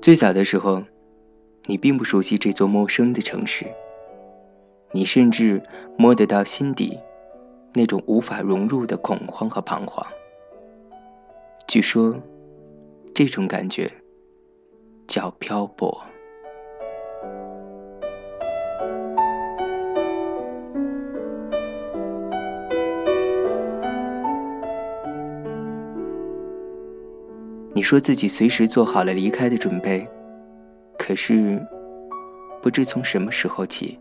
最早的时候，你并不熟悉这座陌生的城市，你甚至摸得到心底那种无法融入的恐慌和彷徨。据说，这种感觉叫漂泊。你说自己随时做好了离开的准备，可是，不知从什么时候起，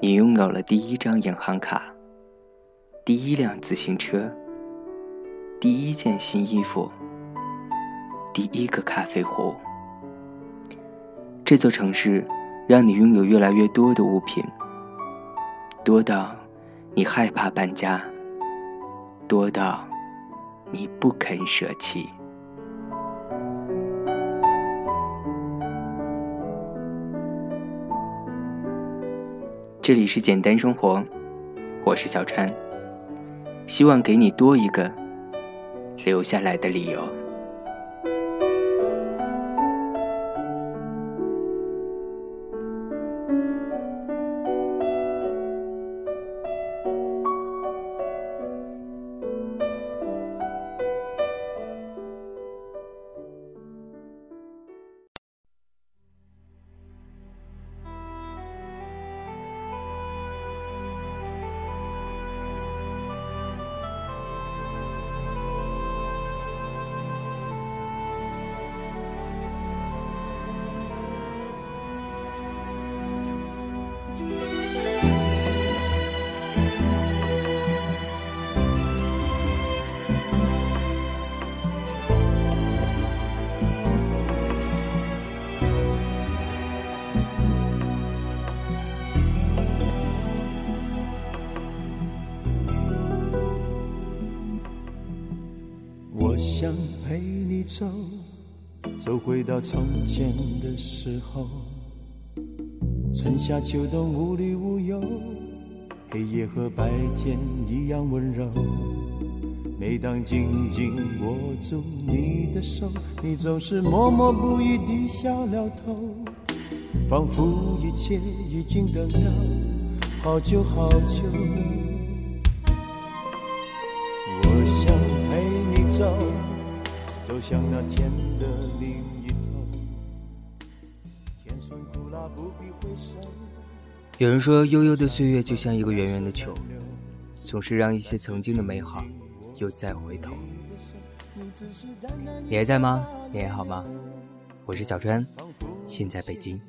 你拥有了第一张银行卡、第一辆自行车、第一件新衣服、第一个咖啡壶。这座城市让你拥有越来越多的物品，多到你害怕搬家，多到你不肯舍弃。这里是简单生活，我是小川，希望给你多一个留下来的理由。走，走回到从前的时候，春夏秋冬无虑无忧，黑夜和白天一样温柔。每当紧紧握住你的手，你总是默默不语低下了头，仿佛一切已经等了好久好久。我想陪你走。向那天的另一头。天酸苦辣不必回首。有人说，悠悠的岁月就像一个圆圆的球，总是让一些曾经的美好又再回头。你还在吗？你还好吗？我是小川，现在北京。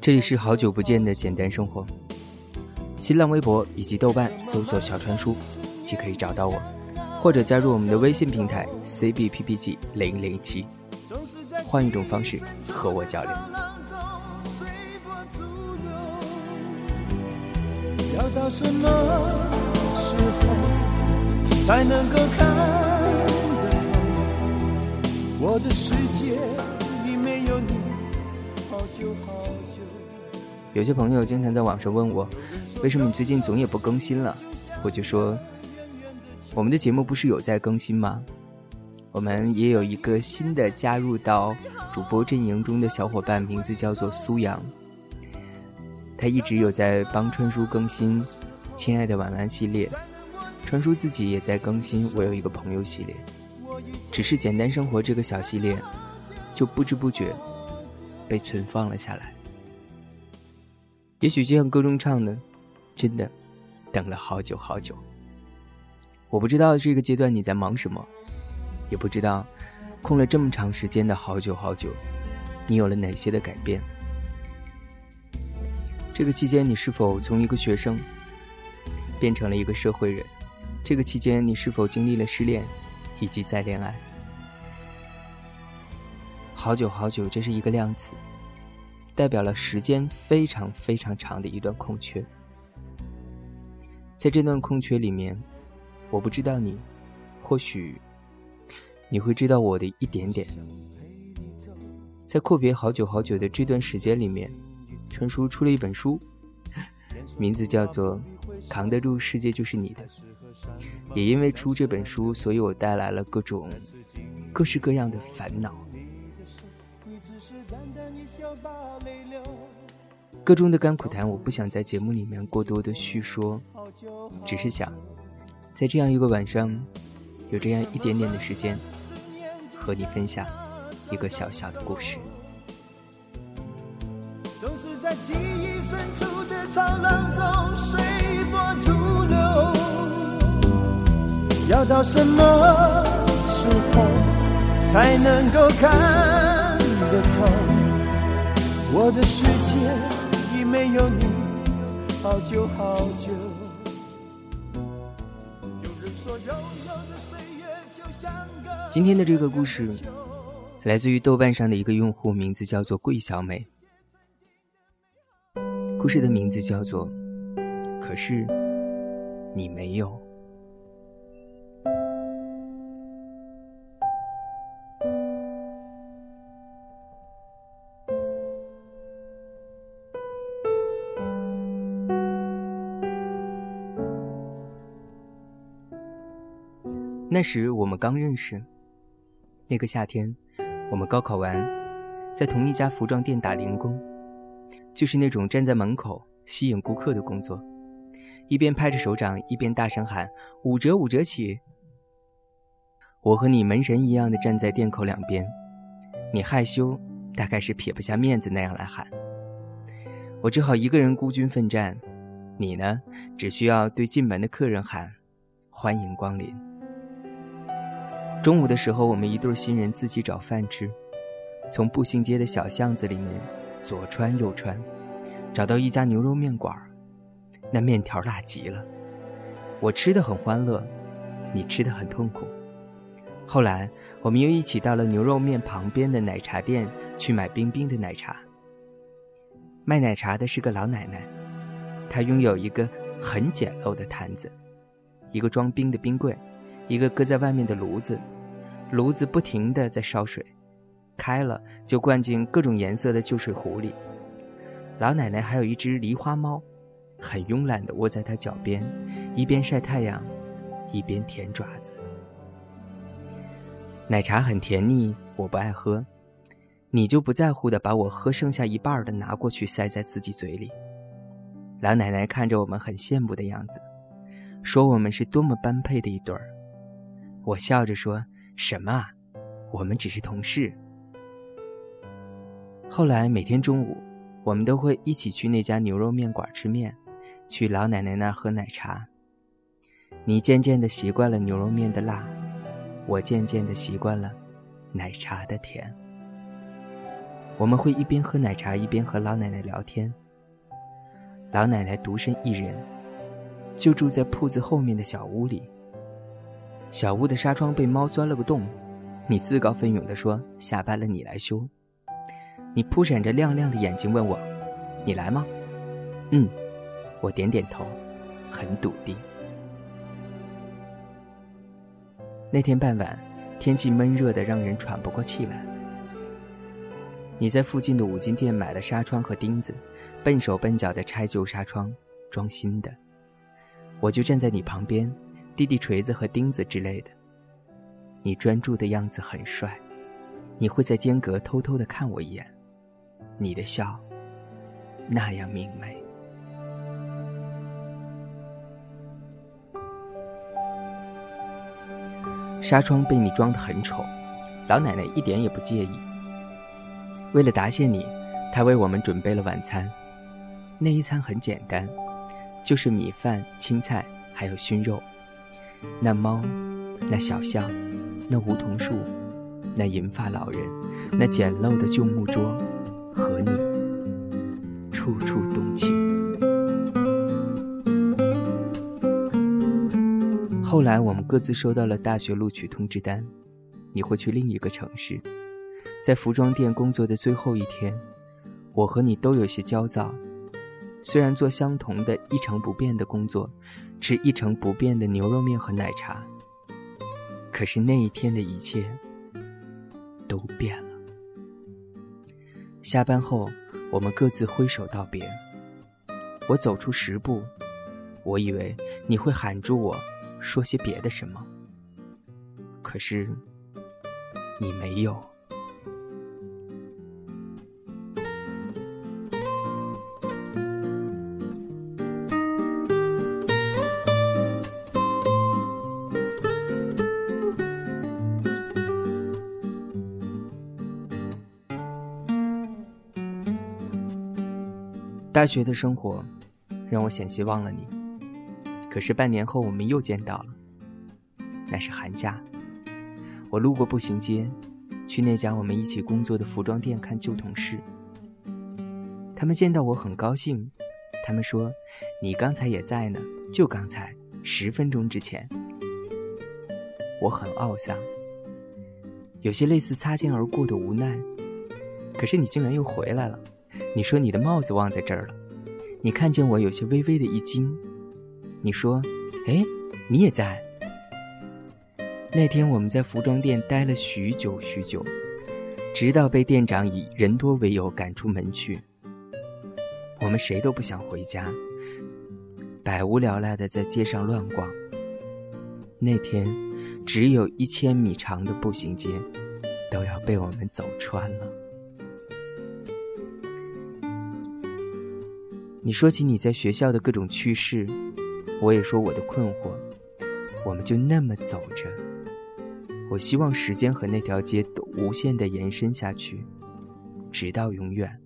这里是好久不见的简单生活。新浪微博以及豆瓣搜索“小川叔”，即可以找到我。或者加入我们的微信平台 cbppg 零零七，换一种方式和我交流。要到什么时候才能够看得透？我的世界里没有你，好久好久。有些朋友经常在网上问我，为什么你最近总也不更新了？我就说。我们的节目不是有在更新吗？我们也有一个新的加入到主播阵营中的小伙伴，名字叫做苏阳。他一直有在帮川叔更新《亲爱的晚安》系列，川叔自己也在更新《我有一个朋友》系列。只是简单生活这个小系列，就不知不觉被存放了下来。也许就像歌中唱的，真的等了好久好久。我不知道这个阶段你在忙什么，也不知道空了这么长时间的好久好久，你有了哪些的改变。这个期间你是否从一个学生变成了一个社会人？这个期间你是否经历了失恋以及再恋爱？好久好久，这是一个量词，代表了时间非常非常长的一段空缺。在这段空缺里面。我不知道你，或许你会知道我的一点点。在阔别好久好久的这段时间里面，川叔出了一本书，名字叫做《扛得住世界就是你的》。也因为出这本书，所以我带来了各种各式各样的烦恼。歌中的甘苦谈，我不想在节目里面过多的叙说，只是想在这样一个晚上，有这样一点点的时间，和你分享一个小小的故事。总是在记忆深处的长浪中随波逐流，要到什么时候才能够看得透？我的世界已。没有你，好久好久。今天的这个故事来自于豆瓣上的一个用户，名字叫做桂小美。故事的名字叫做《可是你没有》。那时我们刚认识，那个夏天，我们高考完，在同一家服装店打零工，就是那种站在门口吸引顾客的工作，一边拍着手掌，一边大声喊“五折五折起”。我和你门神一样的站在店口两边，你害羞，大概是撇不下面子那样来喊，我只好一个人孤军奋战，你呢，只需要对进门的客人喊“欢迎光临”。中午的时候，我们一对新人自己找饭吃，从步行街的小巷子里面左穿右穿，找到一家牛肉面馆那面条辣极了。我吃的很欢乐，你吃的很痛苦。后来，我们又一起到了牛肉面旁边的奶茶店去买冰冰的奶茶。卖奶茶的是个老奶奶，她拥有一个很简陋的坛子，一个装冰的冰柜。一个搁在外面的炉子，炉子不停地在烧水，开了就灌进各种颜色的旧水壶里。老奶奶还有一只狸花猫，很慵懒地窝在她脚边，一边晒太阳，一边舔爪子。奶茶很甜腻，我不爱喝，你就不在乎的把我喝剩下一半的拿过去塞在自己嘴里。老奶奶看着我们很羡慕的样子，说我们是多么般配的一对儿。我笑着说：“什么？我们只是同事。”后来每天中午，我们都会一起去那家牛肉面馆吃面，去老奶奶那儿喝奶茶。你渐渐的习惯了牛肉面的辣，我渐渐的习惯了奶茶的甜。我们会一边喝奶茶一边和老奶奶聊天。老奶奶独身一人，就住在铺子后面的小屋里。小屋的纱窗被猫钻了个洞，你自告奋勇地说：“下班了你来修。”你扑闪着亮亮的眼睛问我：“你来吗？”“嗯。”我点点头，很笃定。那天傍晚，天气闷热的让人喘不过气来。你在附近的五金店买了纱窗和钉子，笨手笨脚地拆旧纱窗，装新的。我就站在你旁边。弟弟锤子和钉子之类的，你专注的样子很帅，你会在间隔偷偷的看我一眼，你的笑那样明媚。纱窗被你装的很丑，老奶奶一点也不介意。为了答谢你，她为我们准备了晚餐，那一餐很简单，就是米饭、青菜还有熏肉。那猫，那小巷，那梧桐树，那银发老人，那简陋的旧木桌，和你，处处动情。后来我们各自收到了大学录取通知单，你会去另一个城市，在服装店工作的最后一天，我和你都有些焦躁。虽然做相同的一成不变的工作，吃一成不变的牛肉面和奶茶，可是那一天的一切都变了。下班后，我们各自挥手道别。我走出十步，我以为你会喊住我，说些别的什么。可是，你没有。大学的生活让我险些忘了你，可是半年后我们又见到了。那是寒假，我路过步行街，去那家我们一起工作的服装店看旧同事。他们见到我很高兴，他们说：“你刚才也在呢，就刚才，十分钟之前。”我很懊丧，有些类似擦肩而过的无奈。可是你竟然又回来了。你说你的帽子忘在这儿了，你看见我有些微微的一惊。你说：“哎，你也在。”那天我们在服装店待了许久许久，直到被店长以人多为由赶出门去。我们谁都不想回家，百无聊赖的在街上乱逛。那天，只有一千米长的步行街，都要被我们走穿了。你说起你在学校的各种趣事，我也说我的困惑，我们就那么走着。我希望时间和那条街都无限的延伸下去，直到永远。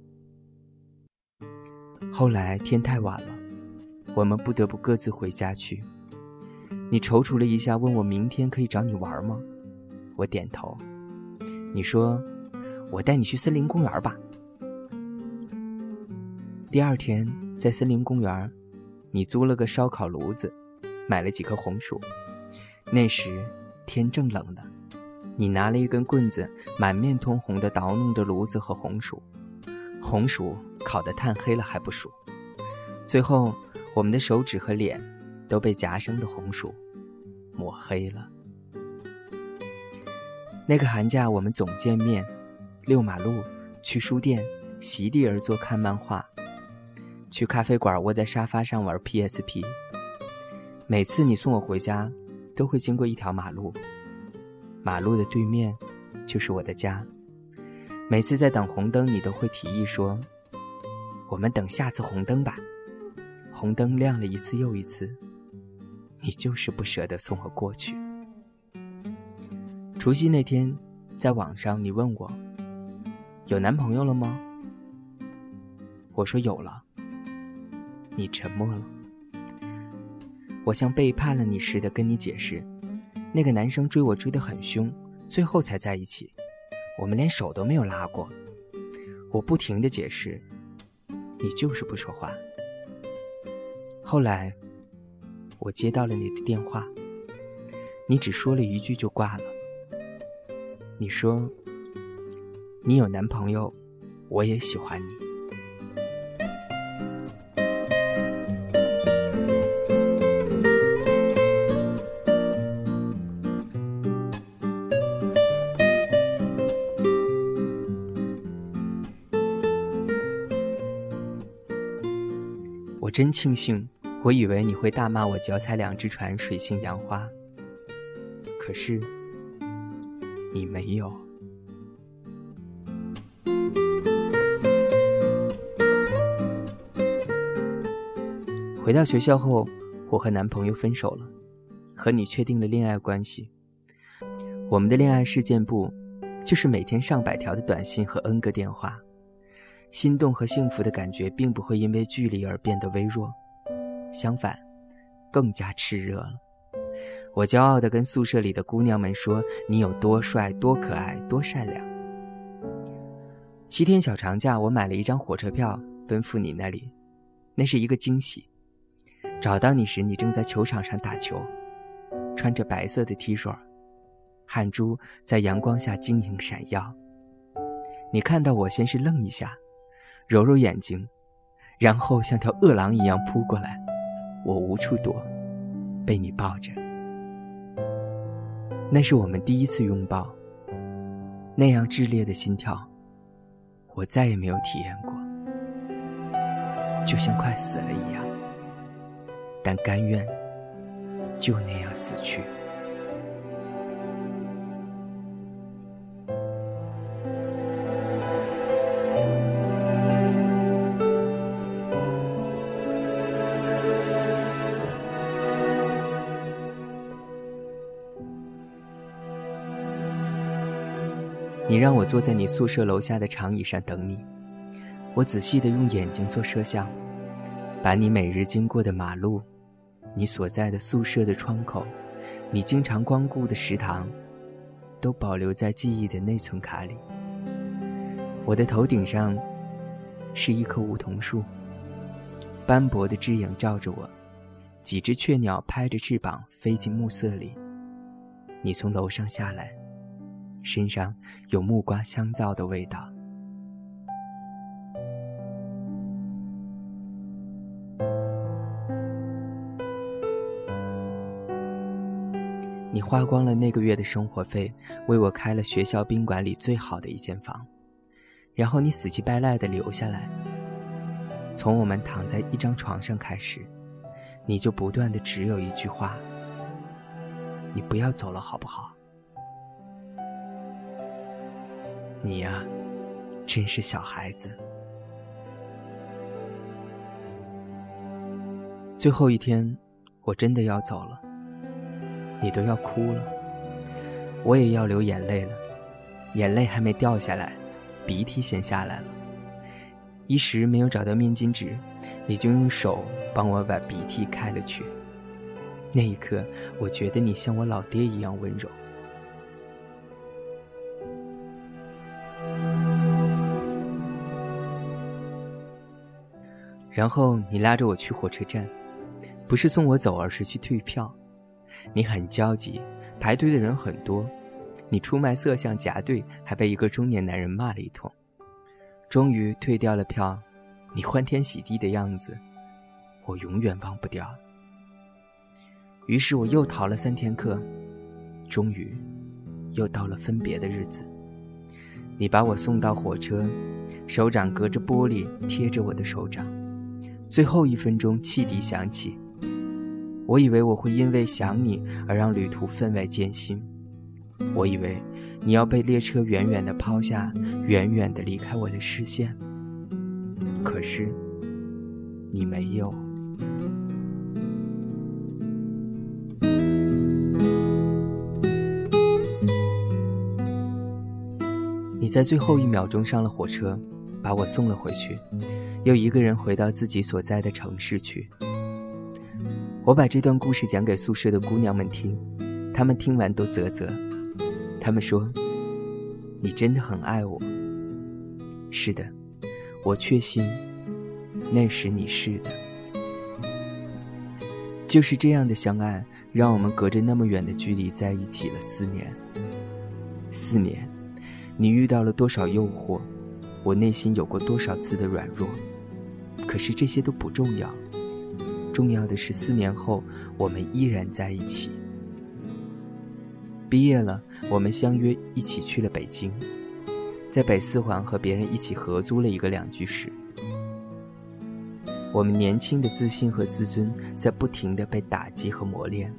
后来天太晚了，我们不得不各自回家去。你踌躇了一下，问我明天可以找你玩吗？我点头。你说：“我带你去森林公园吧。”第二天，在森林公园，你租了个烧烤炉子，买了几颗红薯。那时天正冷呢，你拿了一根棍子，满面通红的捣弄着炉子和红薯。红薯烤得炭黑了还不熟，最后我们的手指和脸都被夹生的红薯抹黑了。那个寒假，我们总见面，遛马路，去书店，席地而坐看漫画。去咖啡馆，窝在沙发上玩 PSP。每次你送我回家，都会经过一条马路，马路的对面就是我的家。每次在等红灯，你都会提议说：“我们等下次红灯吧。”红灯亮了一次又一次，你就是不舍得送我过去。除夕那天，在网上你问我：“有男朋友了吗？”我说：“有了。”你沉默了，我像背叛了你似的跟你解释，那个男生追我追得很凶，最后才在一起，我们连手都没有拉过。我不停的解释，你就是不说话。后来，我接到了你的电话，你只说了一句就挂了。你说，你有男朋友，我也喜欢你。真庆幸，我以为你会大骂我脚踩两只船，水性杨花。可是，你没有。回到学校后，我和男朋友分手了，和你确定了恋爱关系。我们的恋爱事件簿，就是每天上百条的短信和 N 个电话。心动和幸福的感觉并不会因为距离而变得微弱，相反，更加炽热了。我骄傲地跟宿舍里的姑娘们说：“你有多帅，多可爱，多善良。”七天小长假，我买了一张火车票奔赴你那里，那是一个惊喜。找到你时，你正在球场上打球，穿着白色的 T 恤，汗珠在阳光下晶莹闪耀。你看到我，先是愣一下。揉揉眼睛，然后像条饿狼一样扑过来，我无处躲，被你抱着。那是我们第一次拥抱，那样炽烈的心跳，我再也没有体验过。就像快死了一样，但甘愿就那样死去。你让我坐在你宿舍楼下的长椅上等你，我仔细的用眼睛做摄像，把你每日经过的马路，你所在的宿舍的窗口，你经常光顾的食堂，都保留在记忆的内存卡里。我的头顶上是一棵梧桐树，斑驳的枝影照着我，几只雀鸟拍着翅膀飞进暮色里。你从楼上下来。身上有木瓜香皂的味道。你花光了那个月的生活费，为我开了学校宾馆里最好的一间房，然后你死乞白赖的留下来。从我们躺在一张床上开始，你就不断的只有一句话：你不要走了，好不好？你呀，真是小孩子。最后一天，我真的要走了，你都要哭了，我也要流眼泪了，眼泪还没掉下来，鼻涕先下来了。一时没有找到面巾纸，你就用手帮我把鼻涕开了去。那一刻，我觉得你像我老爹一样温柔。然后你拉着我去火车站，不是送我走，而是去退票。你很焦急，排队的人很多，你出卖色相夹队，还被一个中年男人骂了一通。终于退掉了票，你欢天喜地的样子，我永远忘不掉。于是我又逃了三天课，终于，又到了分别的日子。你把我送到火车，手掌隔着玻璃贴着我的手掌。最后一分钟，汽笛响起。我以为我会因为想你而让旅途分外艰辛，我以为你要被列车远远的抛下，远远的离开我的视线。可是，你没有。你在最后一秒钟上了火车，把我送了回去。又一个人回到自己所在的城市去。我把这段故事讲给宿舍的姑娘们听，她们听完都啧啧。她们说：“你真的很爱我。”是的，我确信，那时你是的。就是这样的相爱，让我们隔着那么远的距离在一起了四年。四年，你遇到了多少诱惑？我内心有过多少次的软弱？可是这些都不重要，重要的是四年后我们依然在一起。毕业了，我们相约一起去了北京，在北四环和别人一起合租了一个两居室。我们年轻的自信和自尊在不停的被打击和磨练，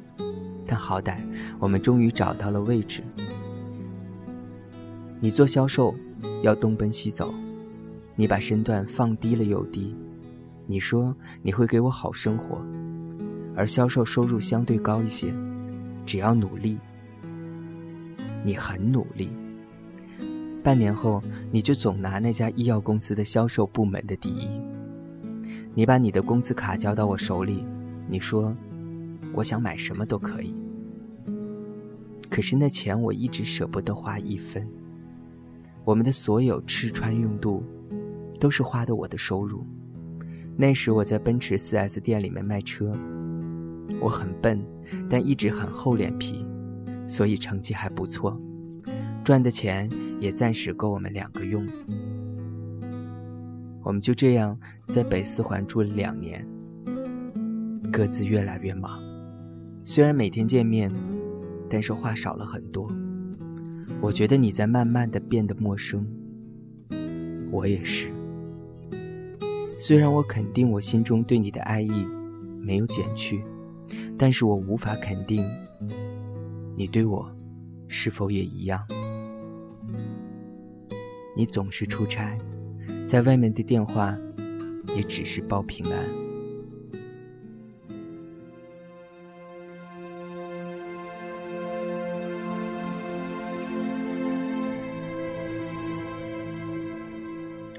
但好歹我们终于找到了位置。你做销售，要东奔西走，你把身段放低了又低。你说你会给我好生活，而销售收入相对高一些，只要努力，你很努力。半年后，你就总拿那家医药公司的销售部门的第一。你把你的工资卡交到我手里，你说，我想买什么都可以。可是那钱我一直舍不得花一分。我们的所有吃穿用度，都是花的我的收入。那时我在奔驰 4S 店里面卖车，我很笨，但一直很厚脸皮，所以成绩还不错，赚的钱也暂时够我们两个用。我们就这样在北四环住了两年，各自越来越忙，虽然每天见面，但是话少了很多。我觉得你在慢慢的变得陌生，我也是。虽然我肯定我心中对你的爱意没有减去，但是我无法肯定你对我是否也一样。你总是出差，在外面的电话也只是报平安。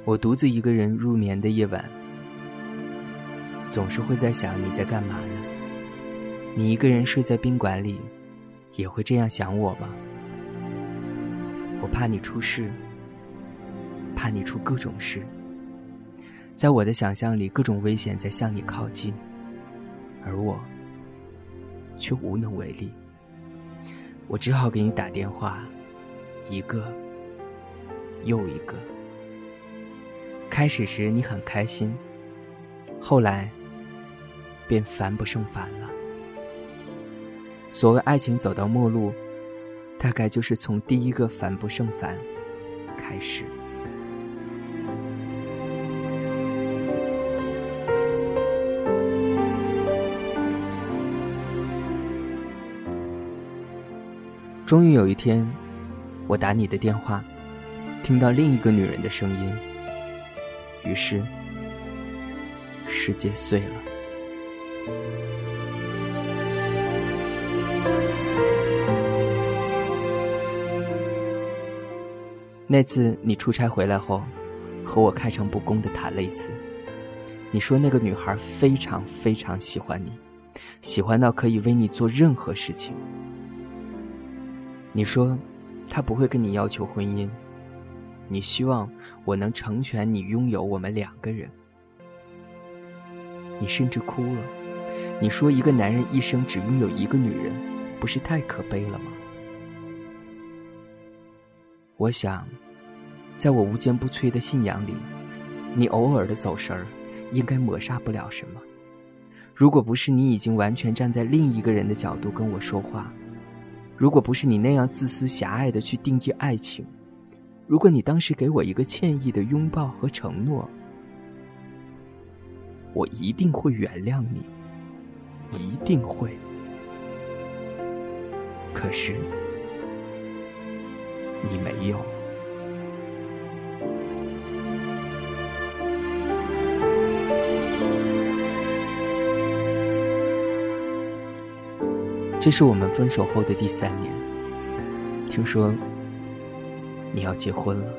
我独自一个人入眠的夜晚，总是会在想你在干嘛呢？你一个人睡在宾馆里，也会这样想我吗？我怕你出事。怕你出各种事，在我的想象里，各种危险在向你靠近，而我却无能为力。我只好给你打电话，一个又一个。开始时你很开心，后来便烦不胜烦了。所谓爱情走到末路，大概就是从第一个烦不胜烦开始。终于有一天，我打你的电话，听到另一个女人的声音，于是世界碎了。那次你出差回来后，和我开诚布公的谈了一次，你说那个女孩非常非常喜欢你，喜欢到可以为你做任何事情。你说，他不会跟你要求婚姻，你希望我能成全你拥有我们两个人。你甚至哭了，你说一个男人一生只拥有一个女人，不是太可悲了吗？我想，在我无坚不摧的信仰里，你偶尔的走神儿，应该抹杀不了什么。如果不是你已经完全站在另一个人的角度跟我说话。如果不是你那样自私狭隘的去定义爱情，如果你当时给我一个歉意的拥抱和承诺，我一定会原谅你，一定会。可是你没有。这是我们分手后的第三年。听说你要结婚了，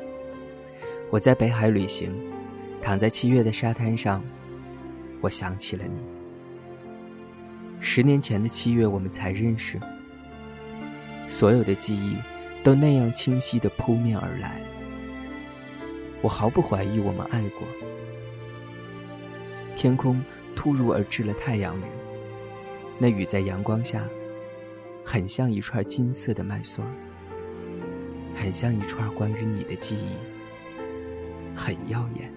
我在北海旅行，躺在七月的沙滩上，我想起了你。十年前的七月，我们才认识，所有的记忆都那样清晰的扑面而来。我毫不怀疑我们爱过。天空突如而至了太阳雨，那雨在阳光下。很像一串金色的麦穗儿，很像一串关于你的记忆，很耀眼。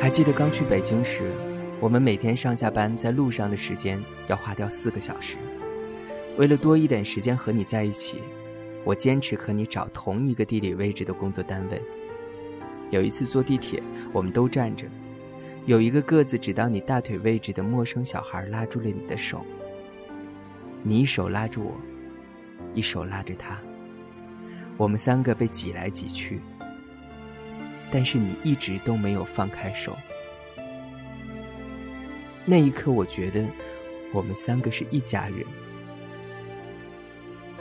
还记得刚去北京时，我们每天上下班在路上的时间要花掉四个小时。为了多一点时间和你在一起，我坚持和你找同一个地理位置的工作单位。有一次坐地铁，我们都站着，有一个个子只到你大腿位置的陌生小孩拉住了你的手。你一手拉住我，一手拉着他，我们三个被挤来挤去。但是你一直都没有放开手。那一刻，我觉得我们三个是一家人。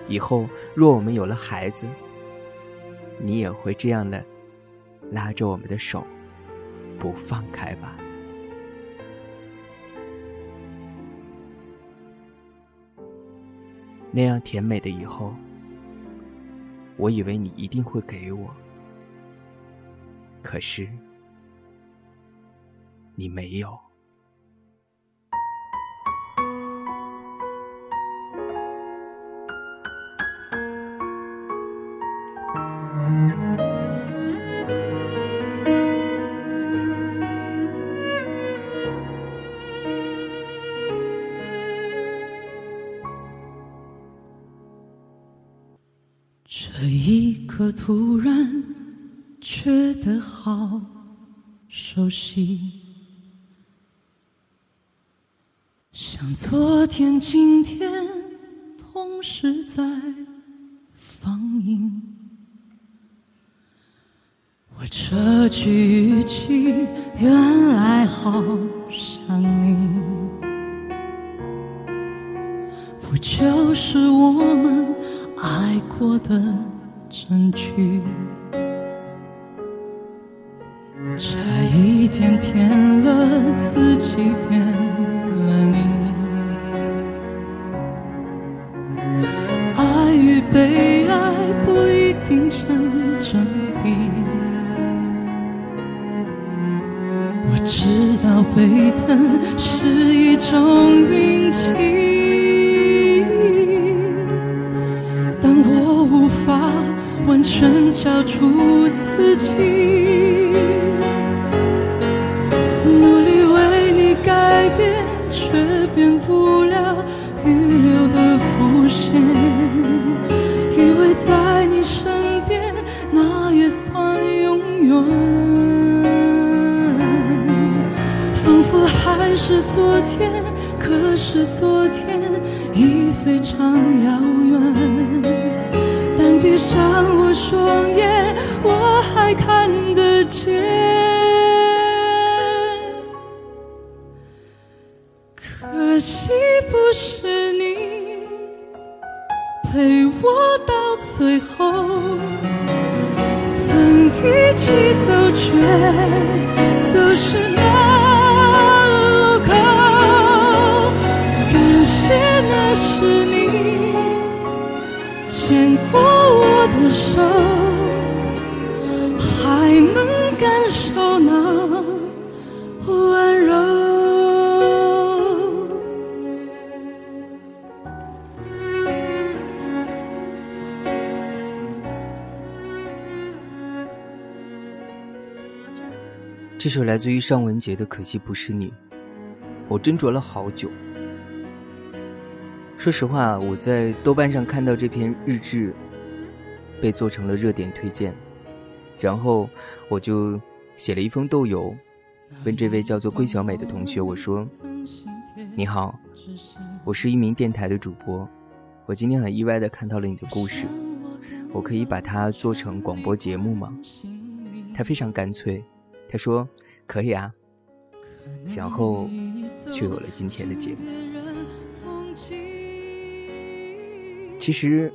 以后若我们有了孩子，你也会这样的拉着我们的手，不放开吧？那样甜美的以后，我以为你一定会给我。可是，你没有。突然觉得好熟悉，像昨天、今天同时在放映。我这句语气原来好知道被疼是一种运气，但我无法完全交出自己，想要这首来自于尚雯婕的《可惜不是你》，我斟酌了好久。说实话，我在豆瓣上看到这篇日志被做成了热点推荐，然后我就写了一封豆邮，问这位叫做桂小美的同学，我说：“你好，我是一名电台的主播，我今天很意外的看到了你的故事，我可以把它做成广播节目吗？”他非常干脆。他说：“可以啊。”然后就有了今天的节目。其实，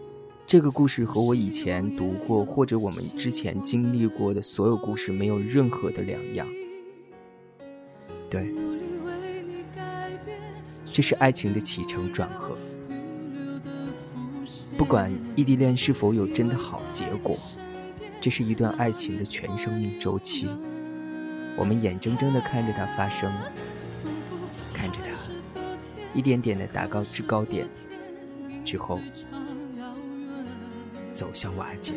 这个故事和我以前读过或者我们之前经历过的所有故事没有任何的两样。对，这是爱情的起承转合。不管异地恋是否有真的好结果，这是一段爱情的全生命周期。我们眼睁睁地看着它发生，看着它一点点地达到制高点，之后走向瓦解。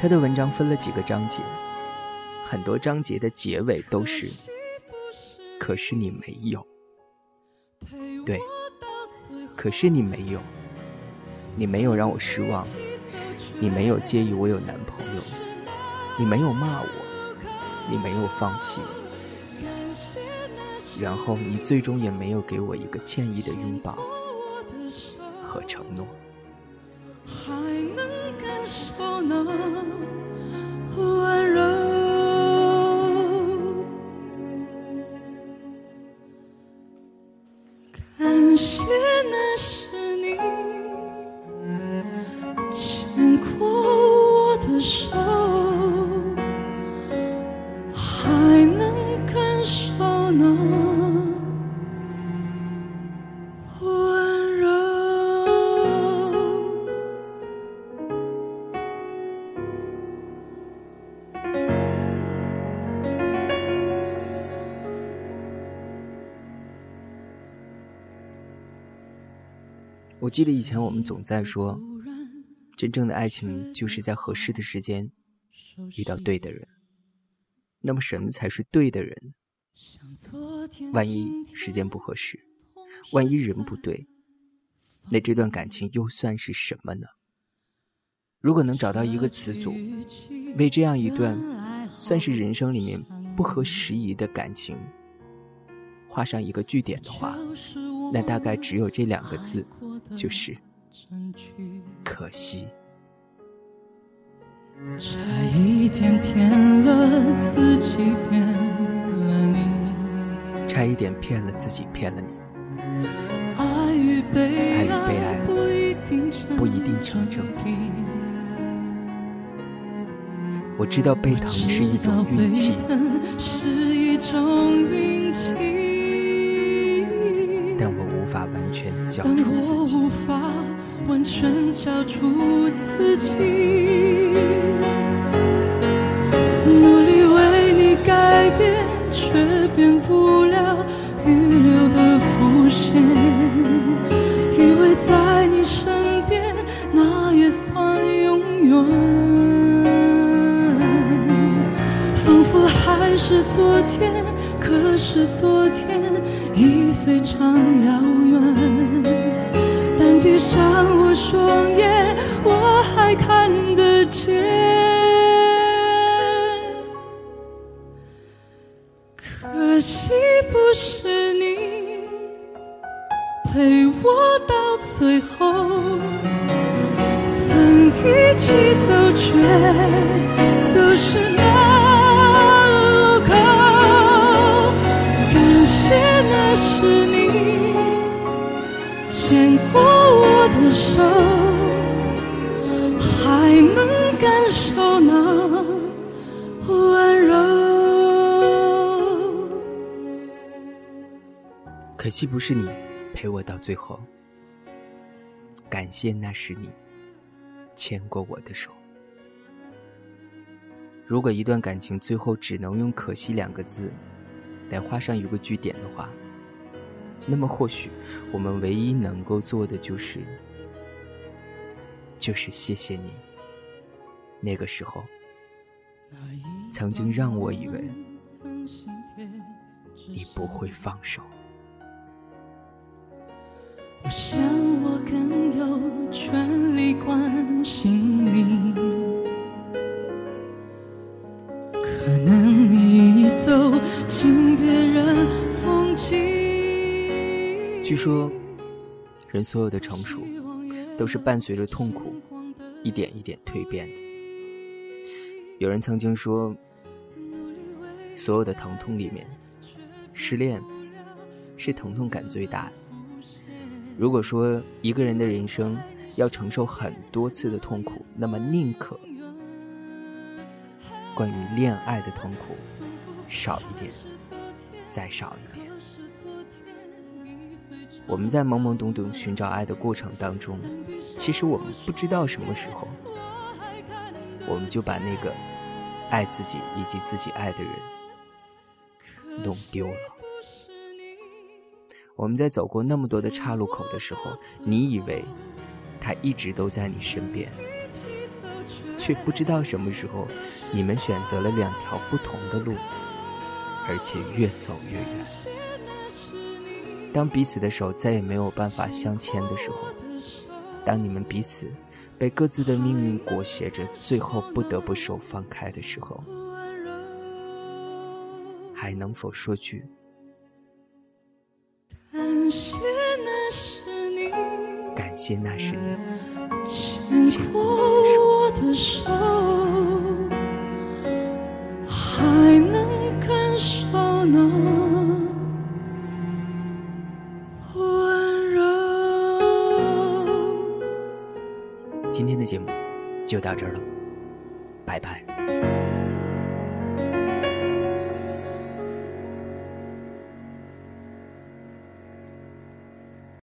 他的文章分了几个章节，很多章节的结尾都是“可是你没有”，对，可是你没有，你没有让我失望。你没有介意我有男朋友，你没有骂我，你没有放弃，然后你最终也没有给我一个歉意的拥抱和承诺。记得以前我们总在说，真正的爱情就是在合适的时间遇到对的人。那么什么才是对的人？万一时间不合适，万一人不对，那这段感情又算是什么呢？如果能找到一个词组，为这样一段算是人生里面不合时宜的感情画上一个句点的话，那大概只有这两个字，就是可惜。差一点骗了自己，骗了你。差一点骗了自己，骗了你。爱与被爱不一定不一定成正比。我知道被疼是一种运气，完全交出自己。完全交出自己，努力为你改变，却变不了预留的伏线。以为在你身边，那也算永远。仿佛还是昨天，可是昨天已非常遥远。上我双眼，我还看得见。惜不是你陪我到最后，感谢那是你牵过我的手。如果一段感情最后只能用“可惜”两个字来画上一个句点的话，那么或许，我们唯一能够做的就是，就是谢谢你。那个时候，曾经让我以为你不会放手。我想我更有权利关心你，可能你已走进别人风景。据说，人所有的成熟，都是伴随着痛苦，一点一点蜕变的。有人曾经说，所有的疼痛里面，失恋是疼痛感最大的。如果说一个人的人生要承受很多次的痛苦，那么宁可关于恋爱的痛苦少一点，再少一点。我们在懵懵懂懂寻找爱的过程当中，其实我们不知道什么时候，我们就把那个爱自己以及自己爱的人弄丢了。我们在走过那么多的岔路口的时候，你以为他一直都在你身边，却不知道什么时候你们选择了两条不同的路，而且越走越远。当彼此的手再也没有办法相牵的时候，当你们彼此被各自的命运裹挟着，最后不得不手放开的时候，还能否说句感谢那是你牵过我的手？今天的节目就到这儿了，拜拜。